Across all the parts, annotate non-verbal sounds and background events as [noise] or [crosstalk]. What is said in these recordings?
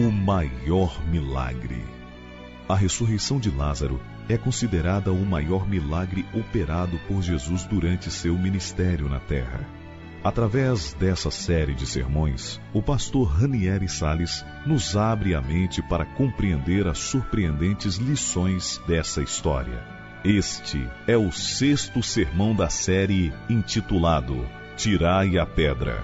O maior milagre. A ressurreição de Lázaro é considerada o maior milagre operado por Jesus durante seu ministério na terra. Através dessa série de sermões, o pastor Ranieri Sales nos abre a mente para compreender as surpreendentes lições dessa história. Este é o sexto sermão da série intitulado Tirai a Pedra.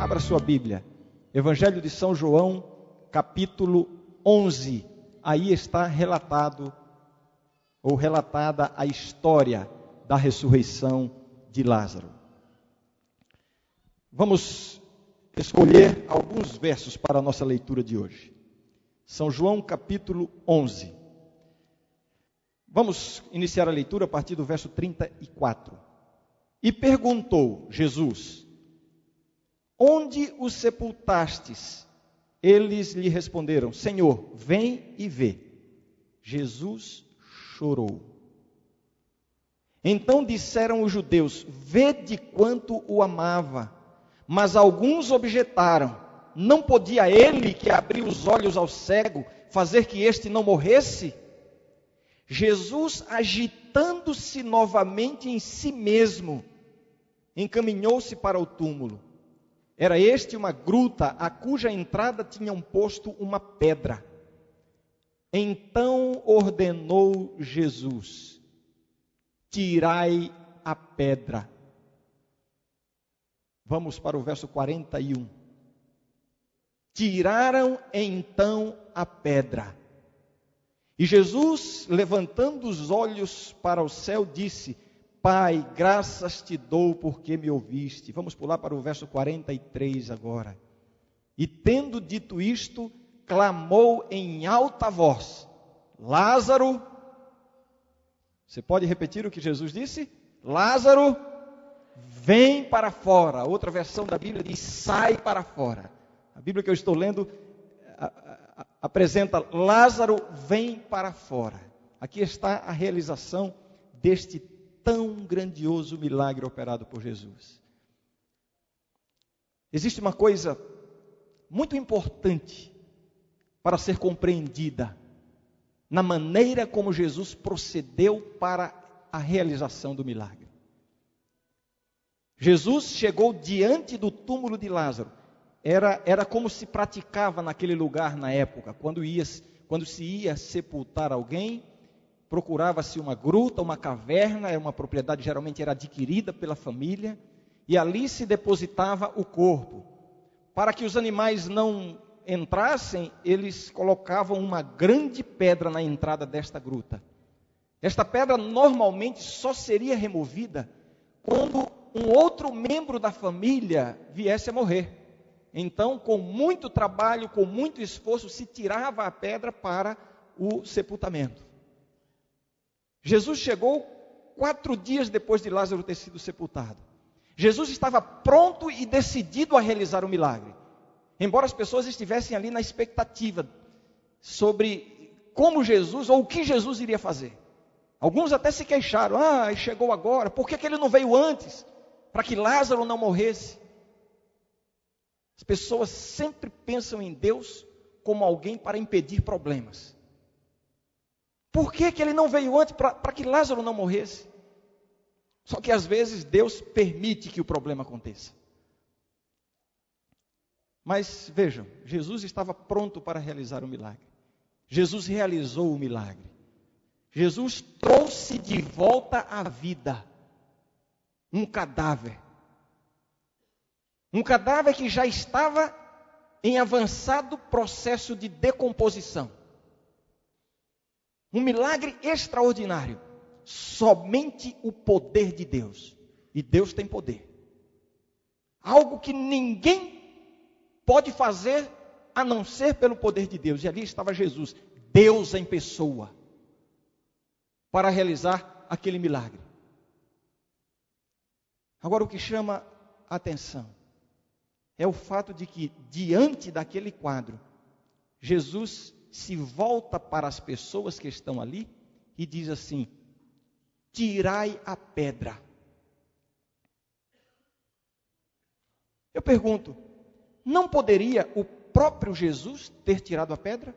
Abra sua Bíblia. Evangelho de São João, capítulo 11. Aí está relatado ou relatada a história da ressurreição de Lázaro. Vamos escolher alguns versos para a nossa leitura de hoje. São João capítulo 11. Vamos iniciar a leitura a partir do verso 34. E perguntou Jesus: Onde o sepultastes? Eles lhe responderam: Senhor, vem e vê. Jesus chorou. Então disseram os judeus: Vede quanto o amava. Mas alguns objetaram: Não podia ele, que abriu os olhos ao cego, fazer que este não morresse? Jesus, agitando-se novamente em si mesmo, encaminhou-se para o túmulo. Era este uma gruta a cuja entrada tinham posto uma pedra. Então ordenou Jesus: tirai a pedra. Vamos para o verso 41. Tiraram então a pedra. E Jesus, levantando os olhos para o céu, disse: Pai, graças te dou porque me ouviste. Vamos pular para o verso 43 agora. E tendo dito isto, clamou em alta voz: Lázaro, você pode repetir o que Jesus disse? Lázaro, vem para fora. Outra versão da Bíblia diz: sai para fora. A Bíblia que eu estou lendo apresenta: Lázaro, vem para fora. Aqui está a realização deste tão grandioso milagre operado por Jesus. Existe uma coisa muito importante para ser compreendida na maneira como Jesus procedeu para a realização do milagre. Jesus chegou diante do túmulo de Lázaro. Era, era como se praticava naquele lugar na época, quando, ia, quando se ia sepultar alguém, procurava-se uma gruta, uma caverna, era uma propriedade geralmente era adquirida pela família, e ali se depositava o corpo, para que os animais não entrassem, eles colocavam uma grande pedra na entrada desta gruta. Esta pedra normalmente só seria removida quando um outro membro da família viesse a morrer. Então, com muito trabalho, com muito esforço, se tirava a pedra para o sepultamento. Jesus chegou quatro dias depois de Lázaro ter sido sepultado. Jesus estava pronto e decidido a realizar o milagre. Embora as pessoas estivessem ali na expectativa sobre como Jesus ou o que Jesus iria fazer. Alguns até se queixaram: ah, chegou agora, por que, que ele não veio antes? Para que Lázaro não morresse. As pessoas sempre pensam em Deus como alguém para impedir problemas. Por que, que ele não veio antes para que Lázaro não morresse? Só que às vezes Deus permite que o problema aconteça. Mas vejam, Jesus estava pronto para realizar o milagre. Jesus realizou o milagre. Jesus trouxe de volta à vida um cadáver. Um cadáver que já estava em avançado processo de decomposição. Um milagre extraordinário. Somente o poder de Deus. E Deus tem poder. Algo que ninguém pode fazer a não ser pelo poder de Deus. E ali estava Jesus, Deus em pessoa, para realizar aquele milagre. Agora, o que chama a atenção é o fato de que, diante daquele quadro, Jesus se volta para as pessoas que estão ali e diz assim: Tirai a pedra. Eu pergunto, não poderia o próprio Jesus ter tirado a pedra?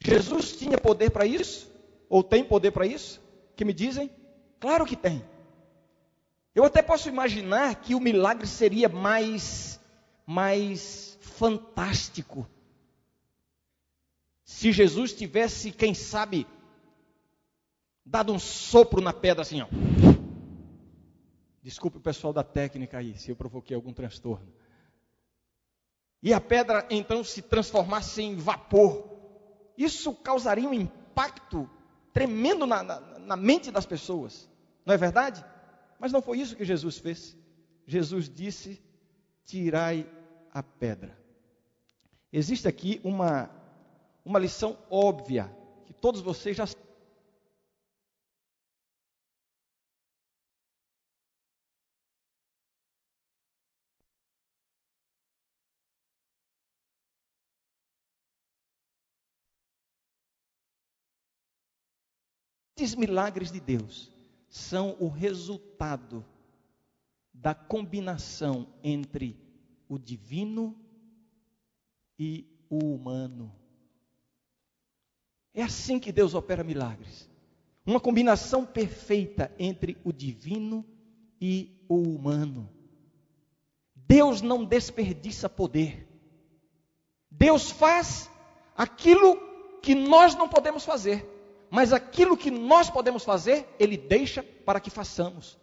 Jesus tinha poder para isso? Ou tem poder para isso? Que me dizem? Claro que tem. Eu até posso imaginar que o milagre seria mais mais fantástico. Se Jesus tivesse, quem sabe, dado um sopro na pedra assim, ó. Desculpe o pessoal da técnica aí, se eu provoquei algum transtorno. E a pedra então se transformasse em vapor. Isso causaria um impacto tremendo na, na, na mente das pessoas. Não é verdade? Mas não foi isso que Jesus fez. Jesus disse: tirai a pedra. Existe aqui uma, uma lição óbvia que todos vocês já Esses milagres de Deus são o resultado da combinação entre o divino e o humano. É assim que Deus opera milagres. Uma combinação perfeita entre o divino e o humano. Deus não desperdiça poder. Deus faz aquilo que nós não podemos fazer mas aquilo que nós podemos fazer, Ele deixa para que façamos.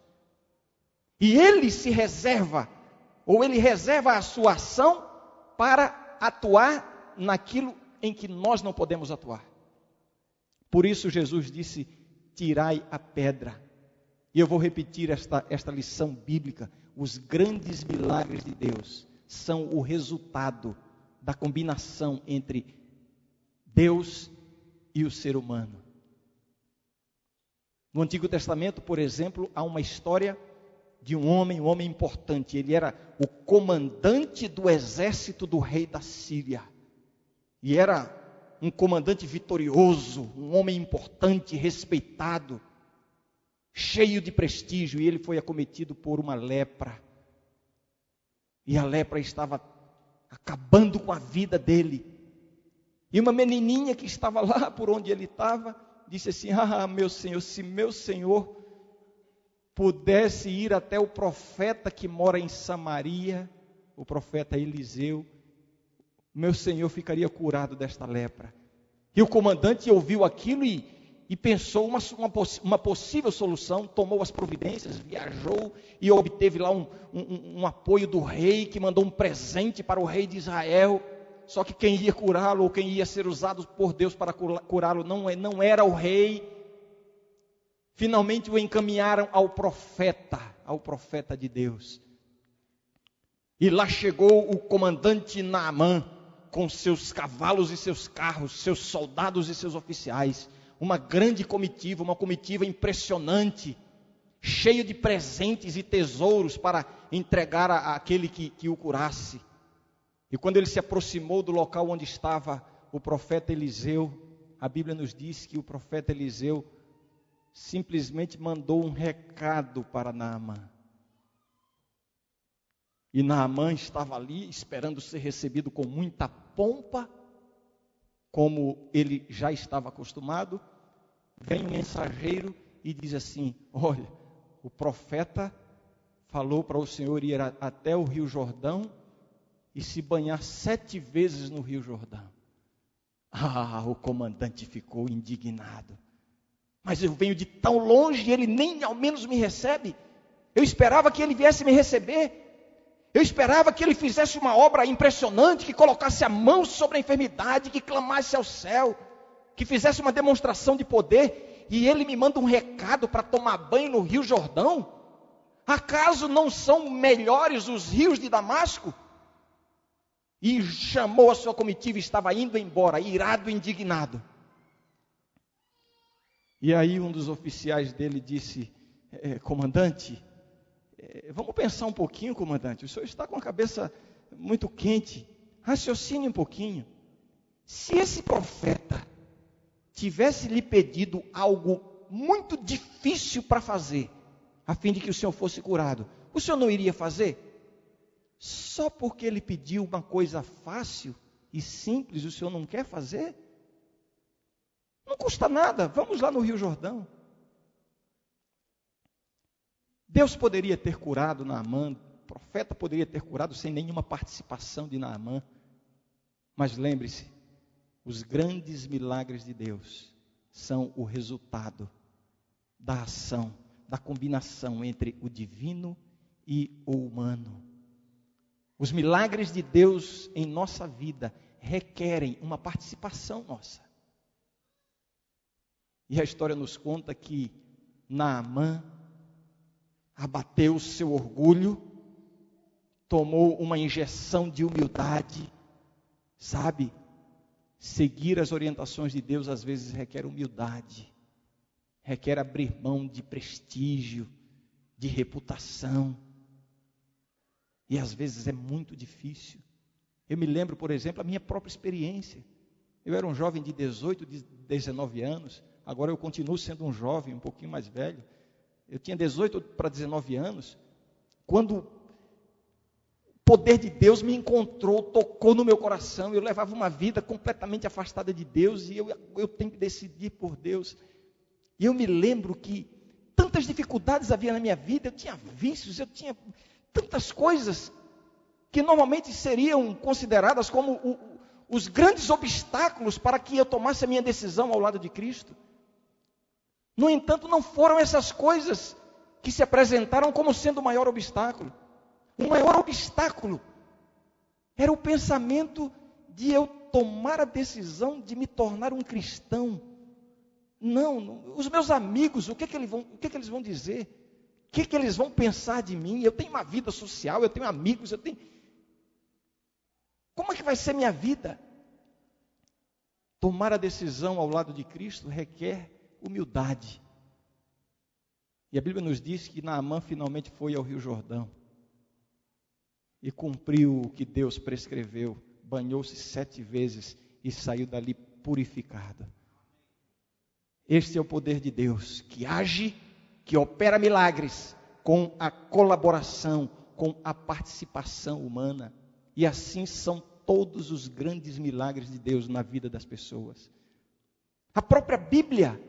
E Ele se reserva, ou Ele reserva a sua ação para atuar naquilo em que nós não podemos atuar. Por isso Jesus disse: tirai a pedra. E eu vou repetir esta, esta lição bíblica. Os grandes milagres de Deus são o resultado da combinação entre Deus e o ser humano. No Antigo Testamento, por exemplo, há uma história de um homem, um homem importante. Ele era o comandante do exército do rei da Síria. E era um comandante vitorioso, um homem importante, respeitado, cheio de prestígio. E ele foi acometido por uma lepra. E a lepra estava acabando com a vida dele. E uma menininha que estava lá por onde ele estava, disse assim: Ah, meu Senhor, se meu Senhor pudesse ir até o profeta que mora em Samaria, o profeta Eliseu, meu Senhor ficaria curado desta lepra. E o comandante ouviu aquilo e, e pensou uma, uma, uma, possível solução, tomou as providências, viajou e obteve lá um, um, um apoio do rei, que mandou um presente para o rei de Israel. Só que quem ia curá-lo, ou quem ia ser usado por Deus para curá-lo, não, é, não era o rei. Finalmente o encaminharam ao profeta, ao profeta de Deus. E lá chegou o comandante Naamã, com seus cavalos e seus carros, seus soldados e seus oficiais. Uma grande comitiva, uma comitiva impressionante, cheio de presentes e tesouros para entregar àquele que, que o curasse. E quando ele se aproximou do local onde estava o profeta Eliseu, a Bíblia nos diz que o profeta Eliseu simplesmente mandou um recado para Naamã. E Naamã estava ali esperando ser recebido com muita pompa, como ele já estava acostumado. Vem um mensageiro e diz assim: Olha, o profeta falou para o Senhor ir até o Rio Jordão e se banhar sete vezes no Rio Jordão. Ah, o comandante ficou indignado. Mas eu venho de tão longe e ele nem ao menos me recebe. Eu esperava que ele viesse me receber. Eu esperava que ele fizesse uma obra impressionante, que colocasse a mão sobre a enfermidade, que clamasse ao céu, que fizesse uma demonstração de poder. E ele me manda um recado para tomar banho no Rio Jordão. Acaso não são melhores os rios de Damasco? e chamou a sua comitiva e estava indo embora, irado indignado. E aí um dos oficiais dele disse: é, Comandante, vamos pensar um pouquinho, comandante. O senhor está com a cabeça muito quente. Raciocine um pouquinho. Se esse profeta tivesse lhe pedido algo muito difícil para fazer, a fim de que o senhor fosse curado, o senhor não iria fazer? Só porque ele pediu uma coisa fácil e simples, o senhor não quer fazer? Não custa nada, vamos lá no Rio Jordão. Deus poderia ter curado Naamã, o profeta poderia ter curado sem nenhuma participação de Naamã. Mas lembre-se, os grandes milagres de Deus são o resultado da ação, da combinação entre o divino e o humano. Os milagres de Deus em nossa vida requerem uma participação nossa. E a história nos conta que Naamã abateu seu orgulho, tomou uma injeção de humildade, sabe? Seguir as orientações de Deus às vezes requer humildade, requer abrir mão de prestígio, de reputação. E às vezes é muito difícil. Eu me lembro, por exemplo, a minha própria experiência. Eu era um jovem de 18, 19 anos, agora eu continuo sendo um jovem, um pouquinho mais velho. Eu tinha 18 para 19 anos, quando o poder de Deus me encontrou, tocou no meu coração. Eu levava uma vida completamente afastada de Deus e eu, eu tenho que decidir por Deus. E eu me lembro que tantas dificuldades havia na minha vida, eu tinha vícios, eu tinha tantas coisas que normalmente seriam consideradas como o, os grandes obstáculos para que eu tomasse a minha decisão ao lado de Cristo. No entanto, não foram essas coisas que se apresentaram como sendo o maior obstáculo. O maior obstáculo era o pensamento de eu tomar a decisão de me tornar um cristão. Não, os meus amigos, o que, que, eles, vão, o que, que eles vão dizer? O que, que eles vão pensar de mim? Eu tenho uma vida social, eu tenho amigos, eu tenho. Como é que vai ser minha vida? Tomar a decisão ao lado de Cristo requer humildade. E a Bíblia nos diz que Naamã finalmente foi ao Rio Jordão e cumpriu o que Deus prescreveu, banhou-se sete vezes e saiu dali purificado. Este é o poder de Deus que age, que opera milagres com a colaboração, com a participação humana. E assim são todos os grandes milagres de Deus na vida das pessoas. A própria Bíblia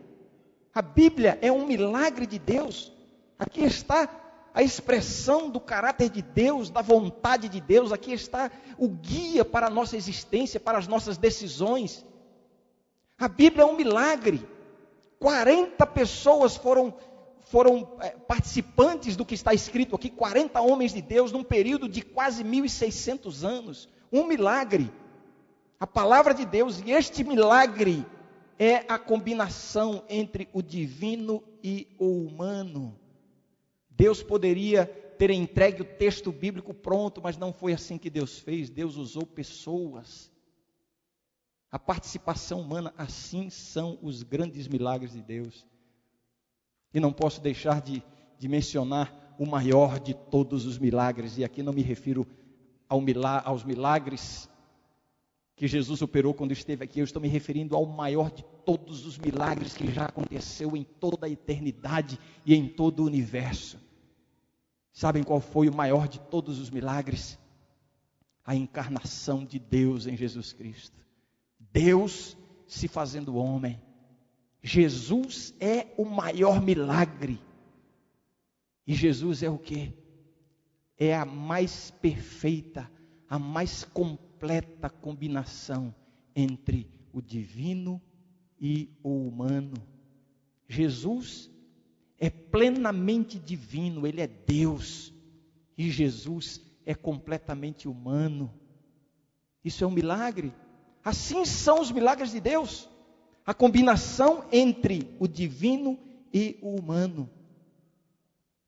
a Bíblia é um milagre de Deus. Aqui está a expressão do caráter de Deus, da vontade de Deus. Aqui está o guia para a nossa existência, para as nossas decisões. A Bíblia é um milagre. 40 pessoas foram, foram é, participantes do que está escrito aqui, 40 homens de Deus, num período de quase 1.600 anos. Um milagre. A palavra de Deus, e este milagre é a combinação entre o divino e o humano. Deus poderia ter entregue o texto bíblico pronto, mas não foi assim que Deus fez. Deus usou pessoas. A participação humana, assim são os grandes milagres de Deus. E não posso deixar de, de mencionar o maior de todos os milagres, e aqui não me refiro ao milagre, aos milagres que Jesus operou quando esteve aqui, eu estou me referindo ao maior de todos os milagres que já aconteceu em toda a eternidade e em todo o universo. Sabem qual foi o maior de todos os milagres? A encarnação de Deus em Jesus Cristo. Deus se fazendo homem. Jesus é o maior milagre. E Jesus é o que? É a mais perfeita, a mais completa completa combinação entre o divino e o humano. Jesus é plenamente divino, ele é Deus, e Jesus é completamente humano. Isso é um milagre. Assim são os milagres de Deus. A combinação entre o divino e o humano.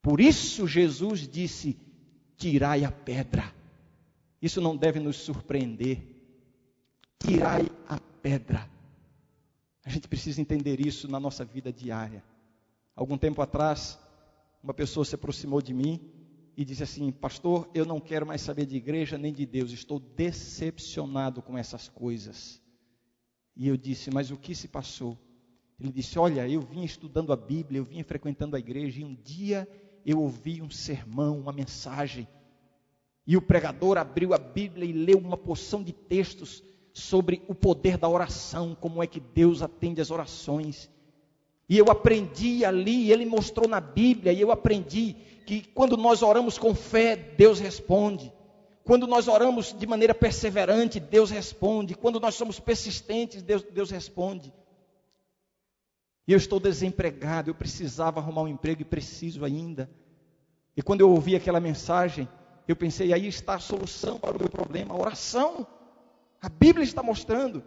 Por isso Jesus disse: Tirai a pedra. Isso não deve nos surpreender. Tirai a pedra. A gente precisa entender isso na nossa vida diária. Algum tempo atrás, uma pessoa se aproximou de mim e disse assim: Pastor, eu não quero mais saber de igreja nem de Deus, estou decepcionado com essas coisas. E eu disse: Mas o que se passou? Ele disse: Olha, eu vim estudando a Bíblia, eu vim frequentando a igreja, e um dia eu ouvi um sermão, uma mensagem, E o pregador abriu a Bíblia e leu uma porção de textos sobre o poder da oração, como é que Deus atende as orações. E eu aprendi ali, ele mostrou na Bíblia, e eu aprendi que quando nós oramos com fé, Deus responde. Quando nós oramos de maneira perseverante, Deus responde. Quando nós somos persistentes, Deus, Deus responde. E eu estou desempregado, eu precisava arrumar um emprego e preciso ainda. E quando eu ouvi aquela mensagem, eu pensei, aí está a solução para o meu problema, a oração. A Bíblia está mostrando.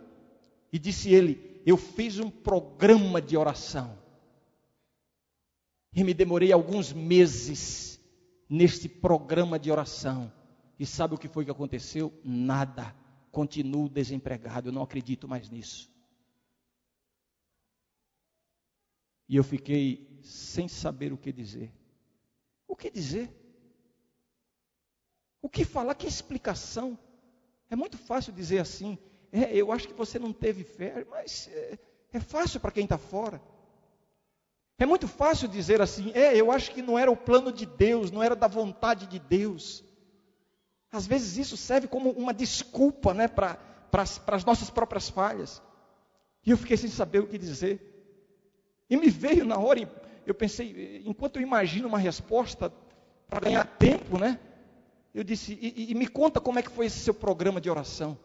E disse ele: Eu fiz um programa de oração. E me demorei alguns meses neste programa de oração. E sabe o que foi que aconteceu? Nada. Continuo desempregado. Eu não acredito mais nisso. E eu fiquei sem saber o que dizer. O que dizer? O que falar? Que explicação? É muito fácil dizer assim. É, eu acho que você não teve fé, mas é, é fácil para quem está fora. É muito fácil dizer assim. É, eu acho que não era o plano de Deus, não era da vontade de Deus. Às vezes isso serve como uma desculpa né, para as nossas próprias falhas. E eu fiquei sem saber o que dizer. E me veio na hora, eu pensei, enquanto eu imagino uma resposta para ganhar tempo, né? Eu disse, e, e, me conta como é que foi esse seu programa de oração.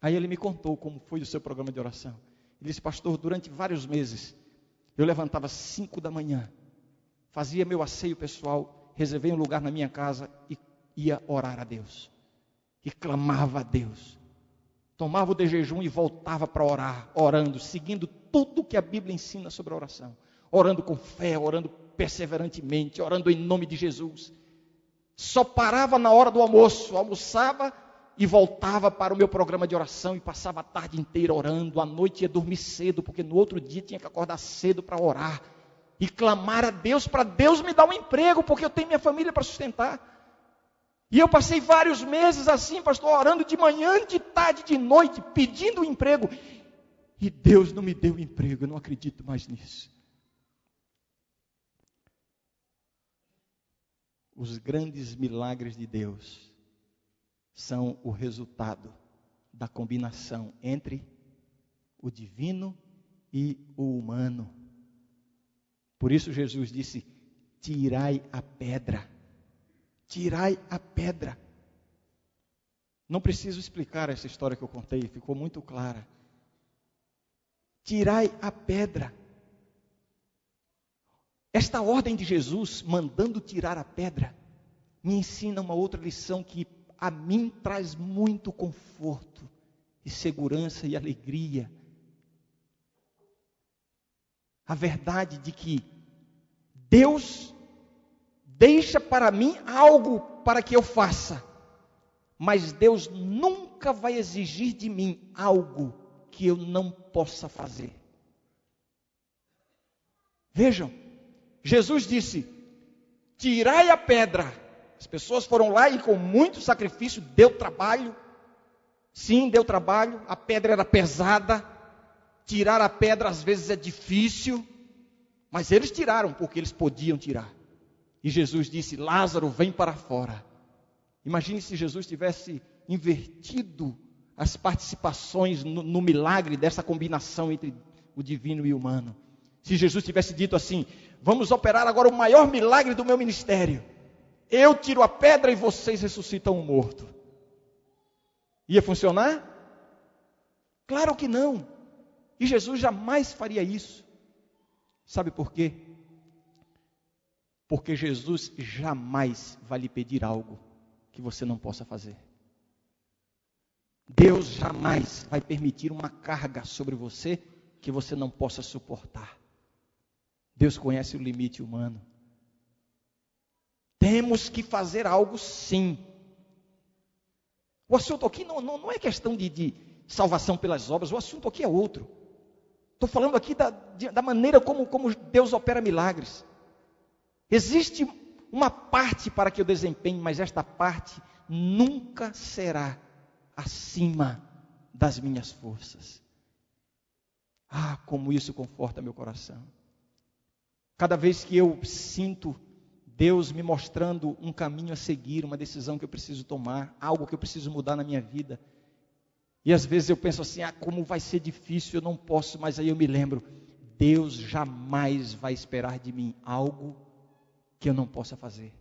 Aí ele me contou como foi o seu programa de oração. Ele disse, pastor, durante vários meses, eu levantava cinco da manhã, fazia meu asseio pessoal, reservei um lugar na minha casa e ia orar a Deus. E clamava a Deus. Tomava o de jejum e voltava para orar, orando, seguindo tudo que a Bíblia ensina sobre a oração. Orando com fé, orando perseverantemente, orando em nome de Jesus. Só parava na hora do almoço, almoçava e voltava para o meu programa de oração e passava a tarde inteira orando. À noite ia dormir cedo, porque no outro dia tinha que acordar cedo para orar e clamar a Deus para Deus me dar um emprego, porque eu tenho minha família para sustentar. E eu passei vários meses assim, pastor, orando de manhã, de tarde, de noite, pedindo um emprego. E Deus não me deu emprego, eu não acredito mais nisso. Os grandes milagres de Deus são o resultado da combinação entre o divino e o humano. Por isso Jesus disse: Tirai a pedra. Tirai a pedra. Não preciso explicar essa história que eu contei, ficou muito clara. Tirai a pedra. Esta ordem de Jesus, mandando tirar a pedra, me ensina uma outra lição que a mim traz muito conforto e segurança e alegria. A verdade de que Deus deixa para mim algo para que eu faça, mas Deus nunca vai exigir de mim algo que eu não possa fazer. Vejam, Jesus disse: Tirai a pedra. As pessoas foram lá e com muito sacrifício deu trabalho. Sim, deu trabalho. A pedra era pesada. Tirar a pedra às vezes é difícil. Mas eles tiraram porque eles podiam tirar. E Jesus disse: Lázaro, vem para fora. Imagine se Jesus tivesse invertido as participações no, no milagre dessa combinação entre o divino e o humano. Se Jesus tivesse dito assim: Vamos operar agora o maior milagre do meu ministério. Eu tiro a pedra e vocês ressuscitam o morto. Ia funcionar? Claro que não. E Jesus jamais faria isso. Sabe por quê? Porque Jesus jamais vai lhe pedir algo que você não possa fazer. Deus jamais vai permitir uma carga sobre você que você não possa suportar. Deus conhece o limite humano. Temos que fazer algo sim. O assunto aqui não, não, não é questão de, de, salvação pelas obras, o assunto aqui é outro. Estou falando aqui da, da maneira como, como Deus opera milagres. Existe uma parte para que eu desempenhe, mas esta parte nunca será acima das minhas forças. Ah, como isso conforta meu coração. Cada vez que eu sinto Deus me mostrando um caminho a seguir, uma decisão que eu preciso tomar, algo que eu preciso mudar na minha vida. E às vezes eu penso assim: ah, como vai ser difícil, eu não posso, mas aí eu me lembro: Deus jamais vai esperar de mim algo que eu não possa fazer.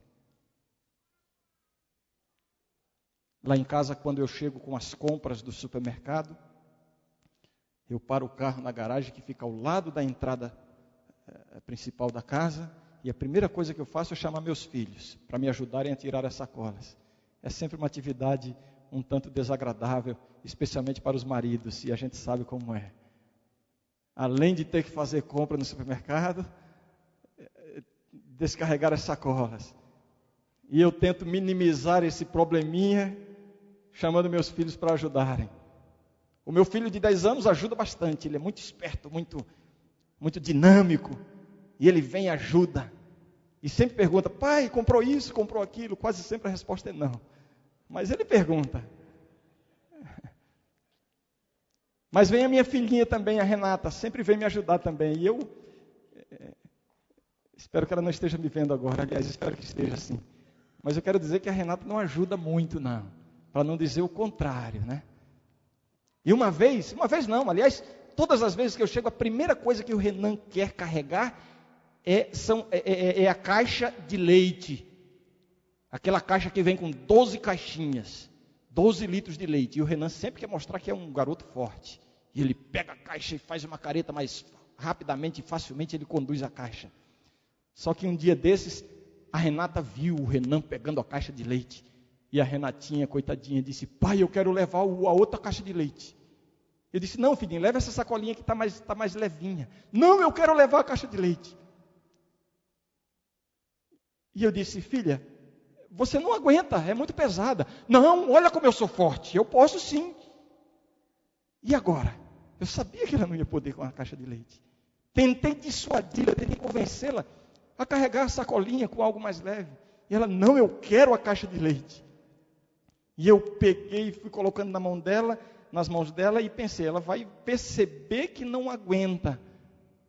Lá em casa, quando eu chego com as compras do supermercado, eu paro o carro na garagem que fica ao lado da entrada principal da casa e a primeira coisa que eu faço é chamar meus filhos para me ajudarem a tirar as sacolas. É sempre uma atividade um tanto desagradável, especialmente para os maridos, e a gente sabe como é. Além de ter que fazer compra no supermercado, eh, descarregar as sacolas. E eu tento minimizar esse probleminha chamando meus filhos para ajudarem. O meu filho de 10 anos ajuda bastante, ele é muito esperto, muito, muito dinâmico, e ele vem e ajuda. E sempre pergunta: pai, comprou isso, comprou aquilo? Quase sempre a resposta é não. Mas ele pergunta. [laughs] Mas vem a minha filhinha também, a Renata, sempre vem me ajudar também. E eu é, espero que ela não esteja me vendo agora, aliás, espero que esteja assim. Mas eu quero dizer que a Renata não ajuda muito, não para não dizer o contrário, né? E uma vez, uma vez não, aliás, todas as vezes que eu chego, a primeira coisa que o Renan quer carregar é, são, é, é, é a caixa de leite. Aquela caixa que vem com 12 caixinhas, 12 litros de leite. E o Renan sempre quer mostrar que é um garoto forte. E ele pega a caixa e faz uma careta, mas rapidamente e facilmente ele conduz a caixa. Só que um dia desses, a Renata viu o Renan pegando a caixa de leite. E a Renatinha, coitadinha, disse: Pai, eu quero levar a outra caixa de leite. Eu disse: Não, filhinho, leva essa sacolinha que está mais, tá mais levinha. Não, eu quero levar a caixa de leite. E eu disse: Filha, você não aguenta, é muito pesada. Não, olha como eu sou forte, eu posso sim. E agora? Eu sabia que ela não ia poder com a caixa de leite. Tentei dissuadi-la, tentei convencê-la a carregar a sacolinha com algo mais leve. E ela, não, eu quero a caixa de leite. E eu peguei e fui colocando na mão dela, nas mãos dela e pensei, ela vai perceber que não aguenta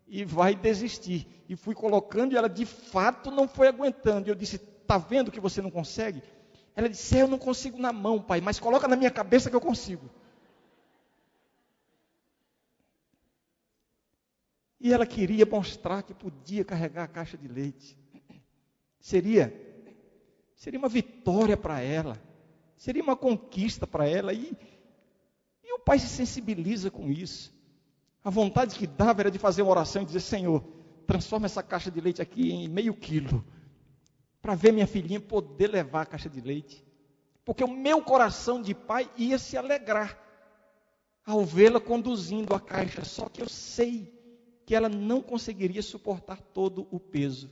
e vai desistir. E fui colocando e ela de fato não foi aguentando. E eu disse: "Tá vendo que você não consegue?" Ela disse: "Eu não consigo na mão, pai, mas coloca na minha cabeça que eu consigo." E ela queria mostrar que podia carregar a caixa de leite. Seria seria uma vitória para ela. Seria uma conquista para ela. E, o pai se sensibiliza com isso. A vontade que dava era de fazer uma oração e dizer: Senhor, transforma essa caixa de leite aqui em meio quilo. Para ver minha filhinha poder levar a caixa de leite. Porque o meu coração de pai ia se alegrar ao vê-la conduzindo a caixa. Só que eu sei que ela não conseguiria suportar todo o peso.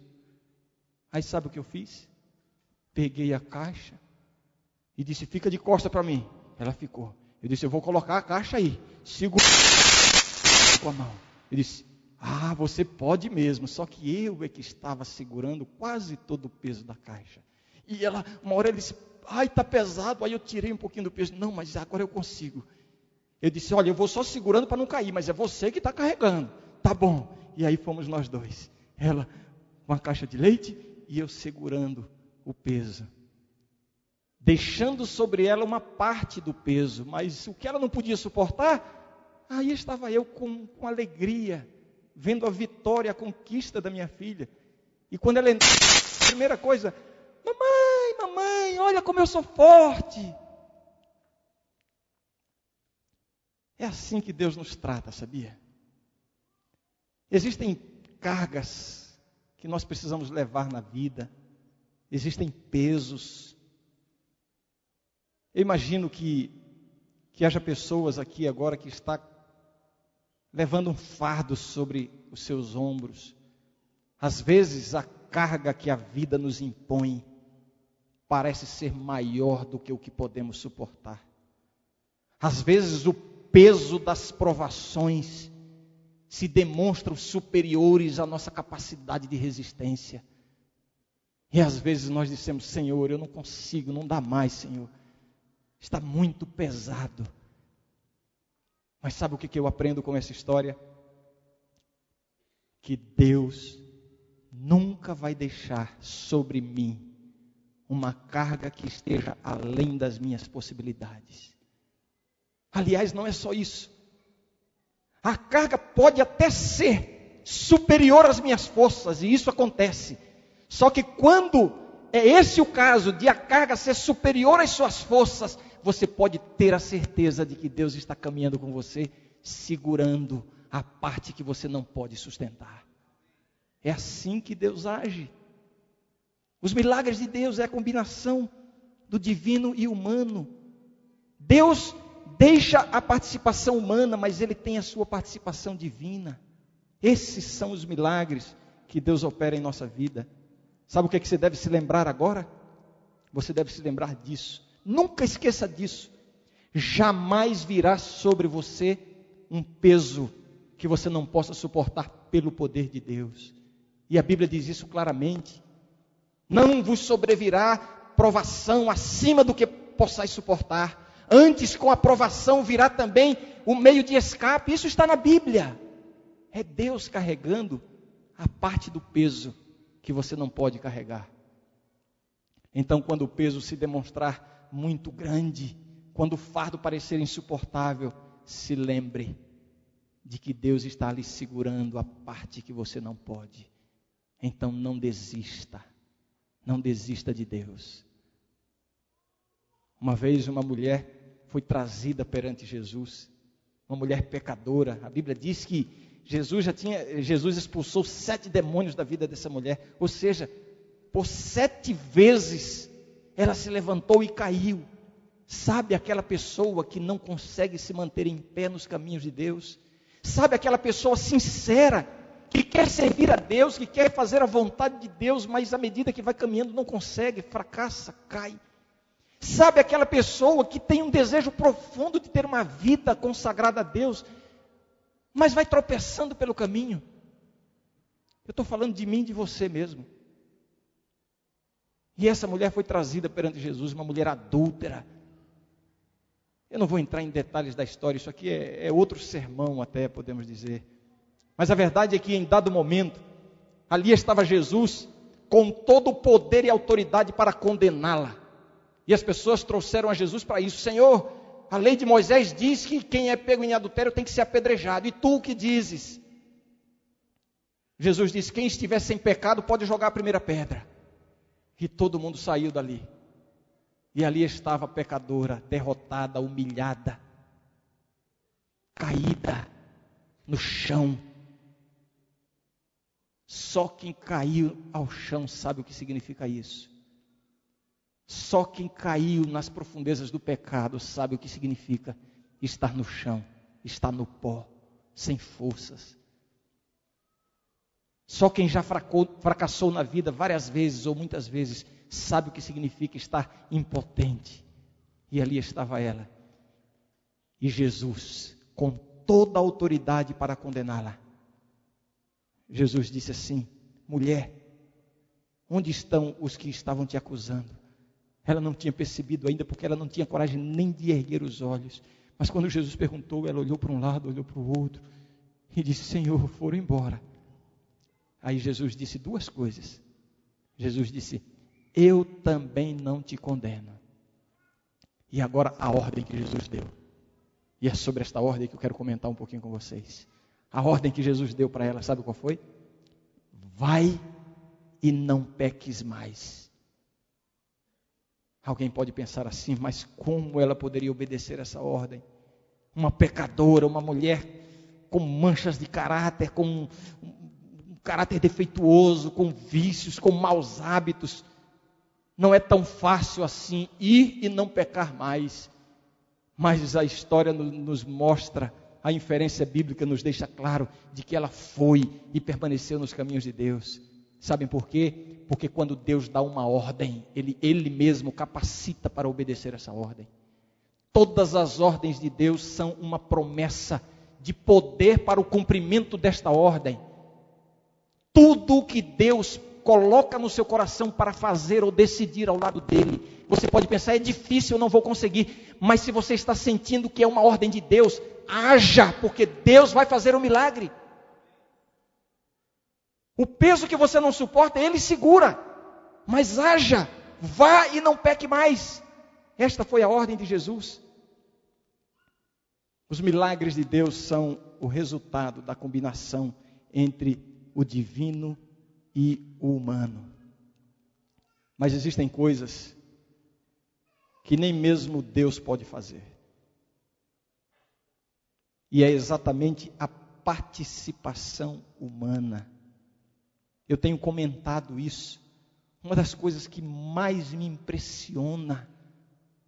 Aí sabe o que eu fiz? Peguei a caixa, e disse: Fica de costa para mim. Ela ficou. Eu disse: Eu vou colocar a caixa aí. Segura com a mão. Eu disse: Ah, você pode mesmo. Só que eu é que estava segurando quase todo o peso da caixa. E ela, uma hora ela disse: Ai, está pesado. Aí eu tirei um pouquinho do peso. Não, mas agora eu consigo. Eu disse: Olha, eu vou só segurando para não cair, mas é você que está carregando. Tá bom. E aí fomos nós dois. Ela com a caixa de leite e eu segurando o peso deixando sobre ela uma parte do peso, mas o que ela não podia suportar, aí estava eu com, com alegria, vendo a vitória, a conquista da minha filha. E quando ela entrou, a primeira coisa, mamãe, mamãe, olha como eu sou forte. É assim que Deus nos trata, sabia? Existem cargas que nós precisamos levar na vida, existem pesos eu imagino que, que haja pessoas aqui agora que está levando um fardo sobre os seus ombros. Às vezes a carga que a vida nos impõe parece ser maior do que o que podemos suportar. Às vezes o peso das provações se demonstram superiores à nossa capacidade de resistência. E às vezes nós dissemos: Senhor, eu não consigo, não dá mais, Senhor está muito pesado. Mas sabe o que eu aprendo com essa história? Que Deus nunca vai deixar sobre mim uma carga que esteja além das minhas possibilidades. Aliás, não é só isso. A carga pode até ser superior às minhas forças, e isso acontece. Só que quando é esse o caso de a carga ser superior às suas forças, você pode ter a certeza de que Deus está caminhando com você, segurando a parte que você não pode sustentar. É assim que Deus age. Os milagres de Deus é a combinação do divino e humano. Deus deixa a participação humana, mas ele tem a sua participação divina. Esses são os milagres que Deus opera em nossa vida. Sabe o que, é que você deve se lembrar agora? Você deve se lembrar disso. Nunca esqueça disso. Jamais virá sobre você um peso que você não possa suportar pelo poder de Deus. E a Bíblia diz isso claramente. Não vos sobrevirá provação acima do que possais suportar. Antes, com a provação, virá também o meio de escape. Isso está na Bíblia. É Deus carregando a parte do peso que você não pode carregar. Então, quando o peso se demonstrar muito grande, quando o fardo parecer insuportável, se lembre de que Deus está ali segurando a parte que você não pode. Então, não desista. Não desista de Deus. Uma vez uma mulher foi trazida perante Jesus, uma mulher pecadora. A Bíblia diz que Jesus já tinha, Jesus expulsou sete demônios da vida dessa mulher. Ou seja, por sete vezes ela se levantou e caiu. Sabe aquela pessoa que não consegue se manter em pé nos caminhos de Deus? Sabe aquela pessoa sincera que quer servir a Deus, que quer fazer a vontade de Deus, mas à medida que vai caminhando não consegue, fracassa, cai. Sabe aquela pessoa que tem um desejo profundo de ter uma vida consagrada a Deus, mas vai tropeçando pelo caminho. Eu estou falando de mim, de você mesmo. E essa mulher foi trazida perante Jesus, uma mulher adúltera. Eu não vou entrar em detalhes da história, isso aqui é, é outro sermão, até podemos dizer. Mas a verdade é que em dado momento, ali estava Jesus com todo o poder e autoridade para condená-la. E as pessoas trouxeram a Jesus para isso: Senhor, a lei de Moisés diz que quem é pego em adultério tem que ser apedrejado. E tu o que dizes? Jesus disse: quem estiver sem pecado pode jogar a primeira pedra. E todo mundo saiu dali. E ali estava a pecadora, derrotada, humilhada, caída no chão. Só quem caiu ao chão sabe o que significa isso. Só quem caiu nas profundezas do pecado sabe o que significa estar no chão, estar no pó, sem forças. Só quem já fracassou na vida várias vezes ou muitas vezes sabe o que significa estar impotente. E ali estava ela. E Jesus, com toda a autoridade para condená-la, Jesus disse assim: mulher, onde estão os que estavam te acusando? Ela não tinha percebido ainda, porque ela não tinha coragem nem de erguer os olhos. Mas quando Jesus perguntou, ela olhou para um lado, olhou para o outro e disse: Senhor, foram embora. Aí Jesus disse duas coisas. Jesus disse: Eu também não te condeno. E agora a ordem que Jesus deu. E é sobre esta ordem que eu quero comentar um pouquinho com vocês. A ordem que Jesus deu para ela, sabe qual foi? Vai e não peques mais. Alguém pode pensar assim, mas como ela poderia obedecer essa ordem? Uma pecadora, uma mulher com manchas de caráter, com um, caráter defeituoso, com vícios, com maus hábitos. Não é tão fácil assim ir e não pecar mais. Mas a história nos mostra, a inferência bíblica nos deixa claro de que ela foi e permaneceu nos caminhos de Deus. Sabem por quê? Porque quando Deus dá uma ordem, ele, ele mesmo capacita para obedecer essa ordem. Todas as ordens de Deus são uma promessa de poder para o cumprimento desta ordem. Tudo o que Deus coloca no seu coração para fazer ou decidir ao lado dele, você pode pensar, é difícil, eu não vou conseguir. Mas se você está sentindo que é uma ordem de Deus, haja, porque Deus vai fazer um milagre. O peso que você não suporta, ele segura. Mas haja, vá e não peque mais. Esta foi a ordem de Jesus. Os milagres de Deus são o resultado da combinação entre o divino e o humano. Mas existem coisas que nem mesmo Deus pode fazer. E é exatamente a participação humana. Eu tenho comentado isso. Uma das coisas que mais me impressiona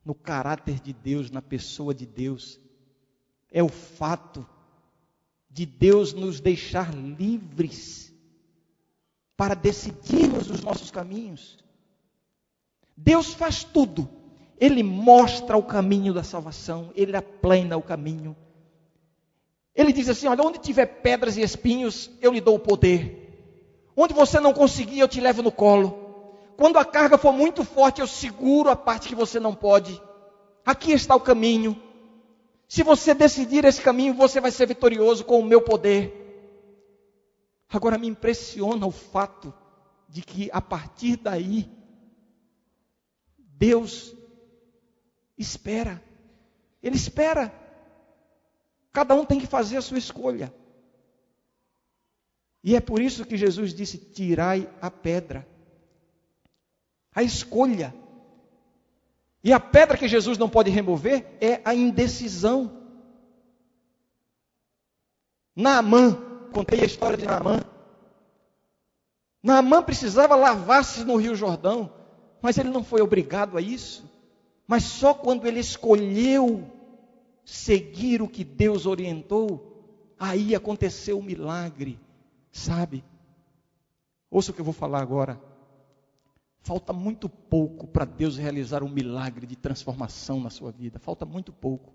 no caráter de Deus, na pessoa de Deus, é o fato de Deus nos deixar livres para decidirmos os nossos caminhos. Deus faz tudo. Ele mostra o caminho da salvação, ele aplana o caminho. Ele diz assim: Olha, onde tiver pedras e espinhos, eu lhe dou o poder. Onde você não conseguir, eu te levo no colo. Quando a carga for muito forte, eu seguro a parte que você não pode. Aqui está o caminho. Se você decidir esse caminho, você vai ser vitorioso com o meu poder. Agora me impressiona o fato de que a partir daí, Deus espera. Ele espera. Cada um tem que fazer a sua escolha. E é por isso que Jesus disse: tirai a pedra. A escolha e a pedra que Jesus não pode remover é a indecisão. Naamã, contei a história de Naamã. Naamã precisava lavar-se no Rio Jordão, mas ele não foi obrigado a isso. Mas só quando ele escolheu seguir o que Deus orientou, aí aconteceu o milagre, sabe? Ouça o que eu vou falar agora. Falta muito pouco para Deus realizar um milagre de transformação na sua vida. Falta muito pouco.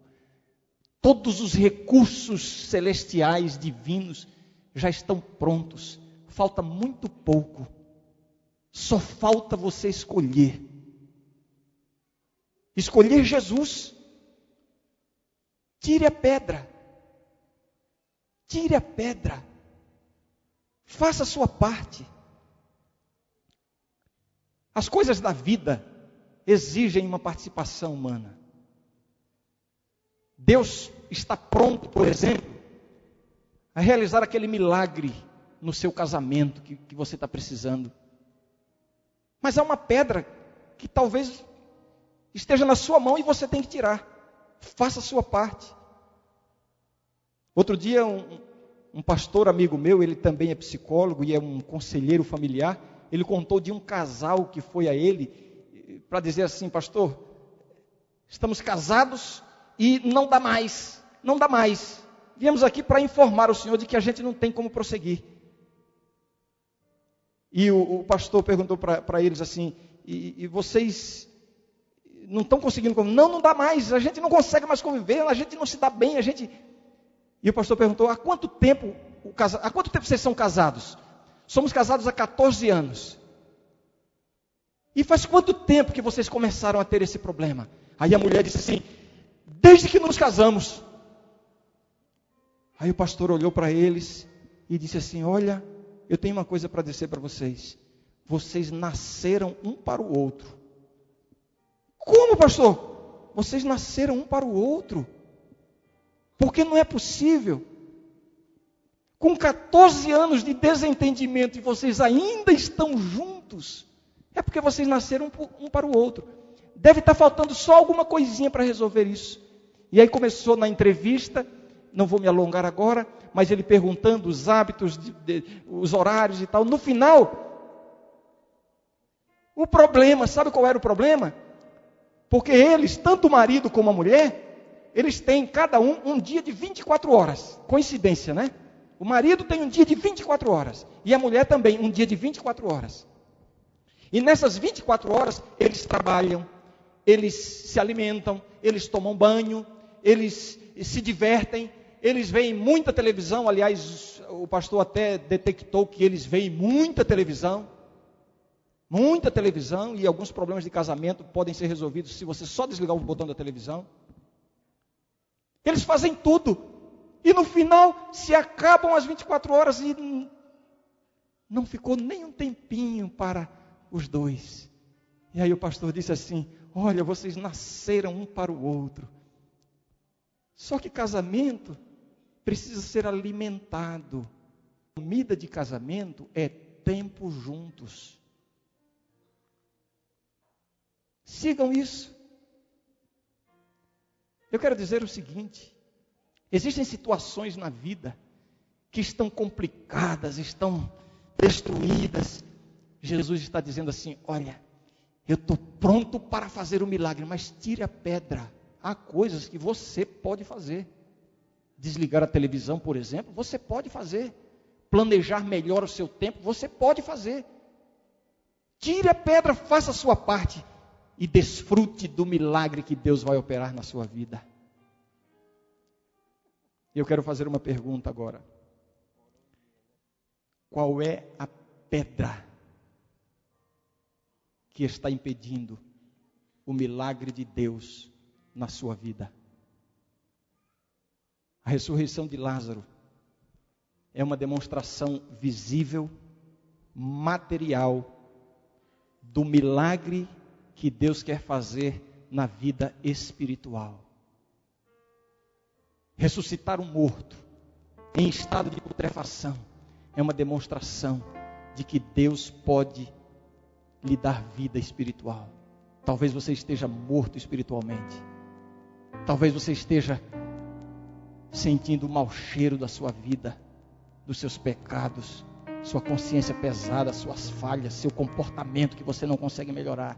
Todos os recursos celestiais, divinos, já estão prontos. Falta muito pouco. Só falta você escolher. Escolher Jesus. Tire a pedra. Tire a pedra. Faça a sua parte. As coisas da vida exigem uma participação humana. Deus está pronto, por exemplo, a realizar aquele milagre no seu casamento que, que você está precisando. Mas há uma pedra que talvez esteja na sua mão e você tem que tirar. Faça a sua parte. Outro dia, um, um pastor amigo meu, ele também é psicólogo e é um conselheiro familiar, ele contou de um casal que foi a ele para dizer assim, pastor, estamos casados e não dá mais, não dá mais. Viemos aqui para informar o senhor de que a gente não tem como prosseguir. E o, o pastor perguntou para eles assim: e, e vocês não estão conseguindo conviver? Não, não dá mais, a gente não consegue mais conviver, a gente não se dá bem, a gente. E o pastor perguntou: há quanto tempo, há quanto tempo vocês são casados? Somos casados há 14 anos. E faz quanto tempo que vocês começaram a ter esse problema? Aí a mulher disse assim: Desde que nos casamos. Aí o pastor olhou para eles e disse assim: Olha, eu tenho uma coisa para dizer para vocês. Vocês nasceram um para o outro. Como, pastor? Vocês nasceram um para o outro. Porque não é possível com 14 anos de desentendimento e vocês ainda estão juntos, é porque vocês nasceram um para o outro. Deve estar faltando só alguma coisinha para resolver isso. E aí começou na entrevista, não vou me alongar agora, mas ele perguntando os hábitos, de, de, os horários e tal. No final, o problema, sabe qual era o problema? Porque eles, tanto o marido como a mulher, eles têm cada um um dia de 24 horas. Coincidência, né? O marido tem um dia de 24 horas. E a mulher também, um dia de 24 horas. E nessas 24 horas, eles trabalham, eles se alimentam, eles tomam banho, eles se divertem, eles veem muita televisão. Aliás, o pastor até detectou que eles veem muita televisão. Muita televisão e alguns problemas de casamento podem ser resolvidos se você só desligar o botão da televisão. Eles fazem tudo e no final se acabam as 24 horas e Não ficou nem um tempinho para os dois. E aí o pastor disse assim: Olha, vocês nasceram um para o outro. Só que casamento precisa ser alimentado. Comida de casamento é tempo juntos. Sigam isso. Eu quero dizer o seguinte: existem situações na vida que estão complicadas, estão destruídas. Jesus está dizendo assim: Olha, eu estou pronto para fazer o milagre, mas tire a pedra. Há coisas que você pode fazer. Desligar a televisão, por exemplo, você pode fazer. Planejar melhor o seu tempo, você pode fazer. Tire a pedra, faça a sua parte e desfrute do milagre que Deus vai operar na sua vida. Eu quero fazer uma pergunta agora. Qual é a pedra que está impedindo o milagre de Deus na sua vida? A ressurreição de Lázaro é uma demonstração visível, material, do milagre que Deus quer fazer na vida espiritual. Ressuscitar um morto em estado de putrefação é uma demonstração de que Deus pode lhe dar vida espiritual. Talvez você esteja morto espiritualmente. Talvez você esteja sentindo o mau cheiro da sua vida, dos seus pecados, sua consciência pesada, suas falhas, seu comportamento que você não consegue melhorar.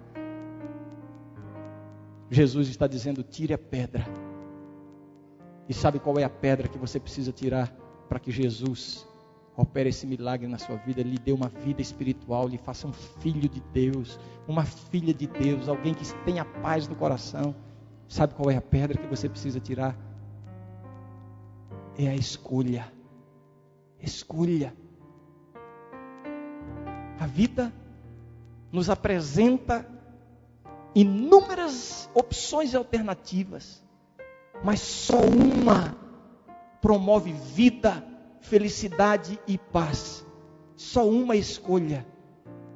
Jesus está dizendo: tire a pedra. E sabe qual é a pedra que você precisa tirar para que Jesus opere esse milagre na sua vida, lhe dê uma vida espiritual, lhe faça um filho de Deus, uma filha de Deus, alguém que tenha paz no coração. Sabe qual é a pedra que você precisa tirar? É a escolha. Escolha. A vida nos apresenta inúmeras opções e alternativas, mas só uma promove vida felicidade e paz. Só uma escolha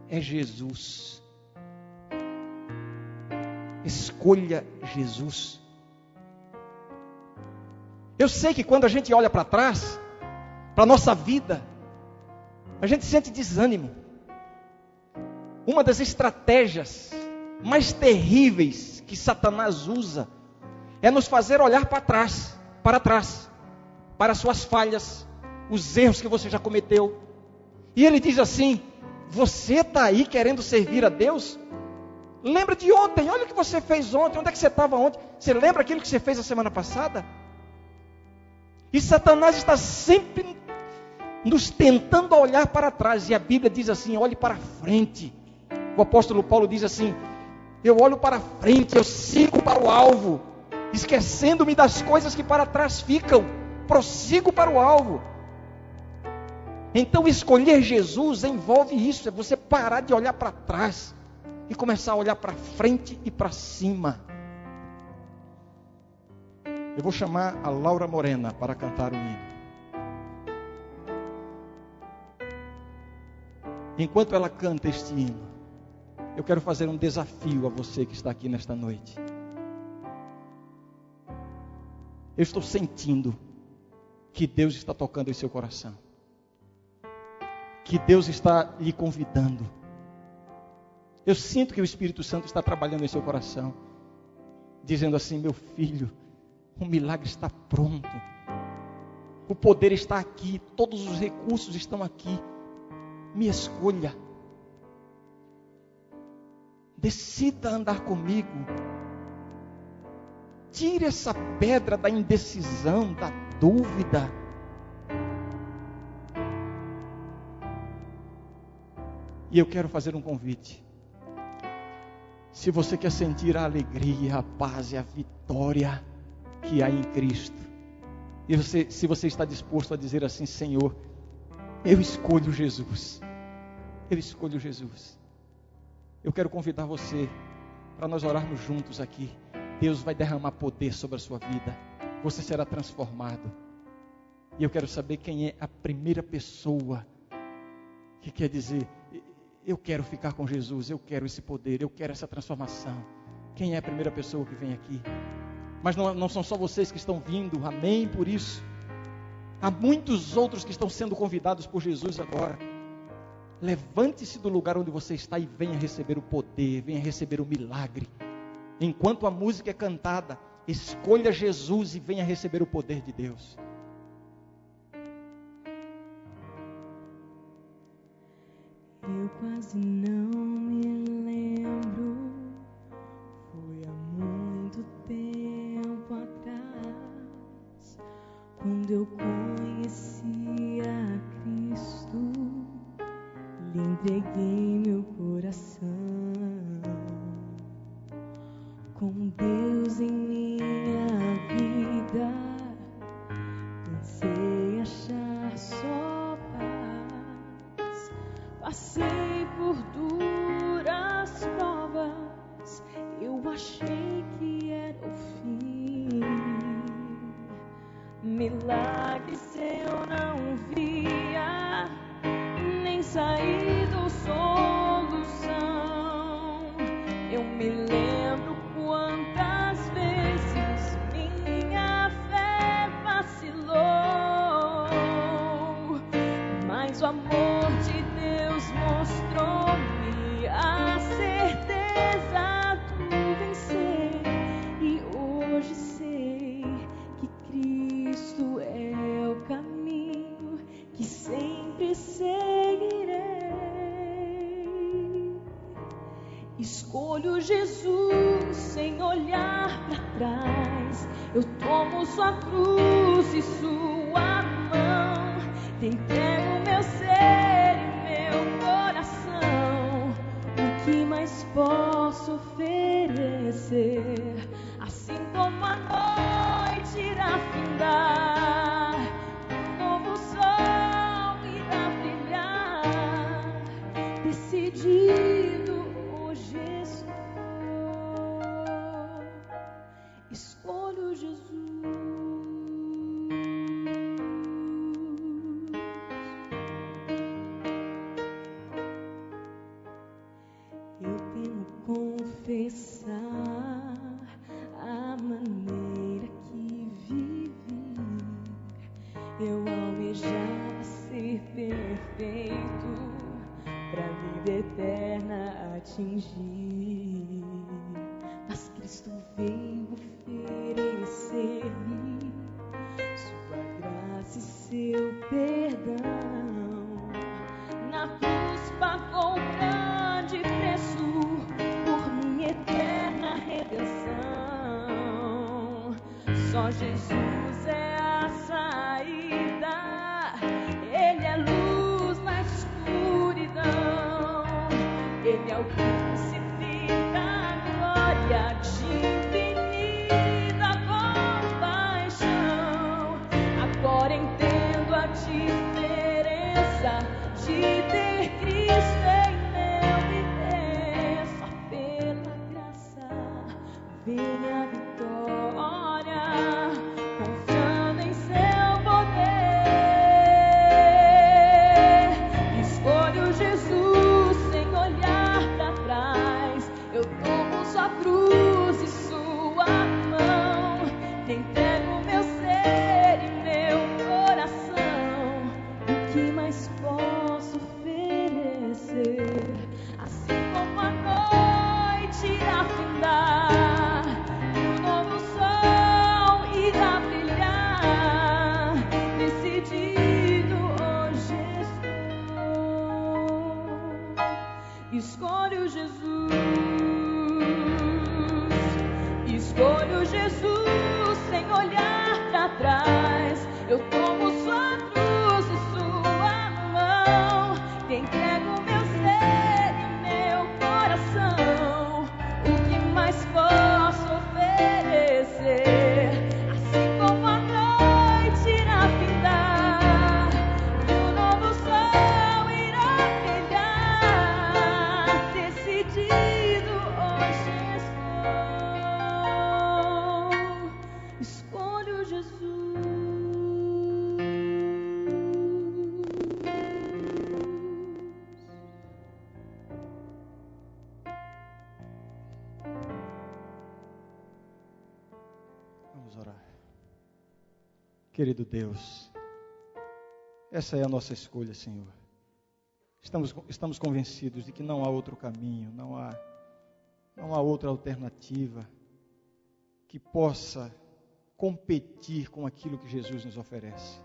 é Jesus. Escolha Jesus. Eu sei que quando a gente olha para trás, para a nossa vida, a gente sente desânimo. Uma das estratégias mais terríveis que Satanás usa é nos fazer olhar para trás, para trás, para suas falhas, os erros que você já cometeu. E ele diz assim: Você está aí querendo servir a Deus? Lembra de ontem, olha o que você fez ontem, onde é que você estava ontem? Você lembra aquilo que você fez a semana passada? E Satanás está sempre nos tentando olhar para trás, e a Bíblia diz assim: olhe para frente. O apóstolo Paulo diz assim: Eu olho para frente, eu sigo para o alvo, esquecendo-me das coisas que para trás ficam, prossigo para o alvo. Então, escolher Jesus envolve isso, é você parar de olhar para trás e começar a olhar para frente e para cima. Eu vou chamar a Laura Morena para cantar o hino. Enquanto ela canta este hino, eu quero fazer um desafio a você que está aqui nesta noite. Eu estou sentindo que Deus está tocando em seu coração que Deus está lhe convidando. Eu sinto que o Espírito Santo está trabalhando em seu coração, dizendo assim: meu filho, o milagre está pronto, o poder está aqui, todos os recursos estão aqui. Me escolha, decida andar comigo. Tire essa pedra da indecisão, da dúvida E eu quero fazer um convite. Se você quer sentir a alegria, a paz e a vitória que há em Cristo, e você, se você está disposto a dizer assim, Senhor, eu escolho Jesus, eu escolho Jesus. Eu quero convidar você para nós orarmos juntos aqui. Deus vai derramar poder sobre a sua vida. Você será transformado. E eu quero saber quem é a primeira pessoa que quer dizer: eu quero ficar com Jesus, eu quero esse poder, eu quero essa transformação. Quem é a primeira pessoa que vem aqui? Mas não, não são só vocês que estão vindo, amém por isso. Há muitos outros que estão sendo convidados por Jesus agora. Levante-se do lugar onde você está e venha receber o poder, venha receber o milagre. Enquanto a música é cantada, escolha Jesus e venha receber o poder de Deus. Eu quase não me lembro, foi há muito tempo atrás, quando eu conheci a Cristo, lhe entreguei vida eterna atingir. Mas Cristo veio Escolho Jesus. Querido Deus, essa é a nossa escolha, Senhor. Estamos, estamos convencidos de que não há outro caminho, não há, não há outra alternativa que possa competir com aquilo que Jesus nos oferece.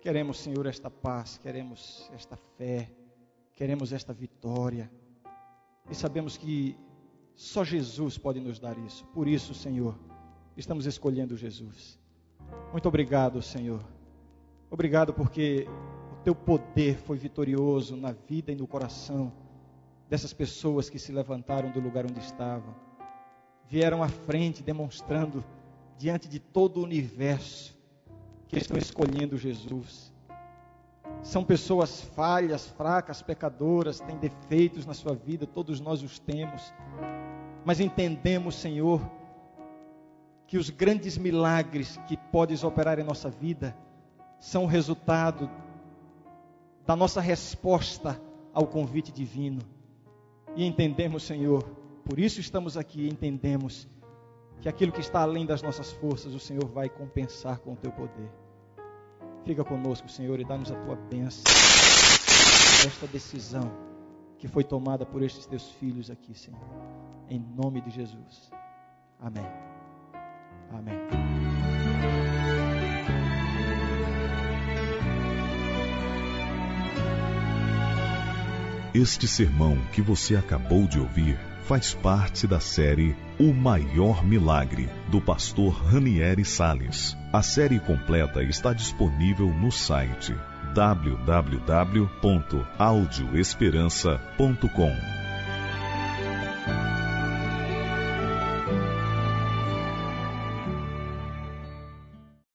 Queremos, Senhor, esta paz, queremos esta fé, queremos esta vitória. E sabemos que só Jesus pode nos dar isso. Por isso, Senhor, estamos escolhendo Jesus. Muito obrigado, Senhor. Obrigado porque o teu poder foi vitorioso na vida e no coração dessas pessoas que se levantaram do lugar onde estavam. Vieram à frente demonstrando diante de todo o universo que estão escolhendo Jesus. São pessoas falhas, fracas, pecadoras, têm defeitos na sua vida, todos nós os temos. Mas entendemos, Senhor, que os grandes milagres que podes operar em nossa vida são o resultado da nossa resposta ao convite divino. E entendemos, Senhor, por isso estamos aqui, entendemos que aquilo que está além das nossas forças, o Senhor vai compensar com o teu poder. Fica conosco, Senhor, e dá-nos a tua bênção. Esta decisão que foi tomada por estes teus filhos aqui, Senhor. Em nome de Jesus. Amém. Amém. Este sermão que você acabou de ouvir faz parte da série O Maior Milagre, do pastor Ranieri Sales. A série completa está disponível no site www.audioesperança.com.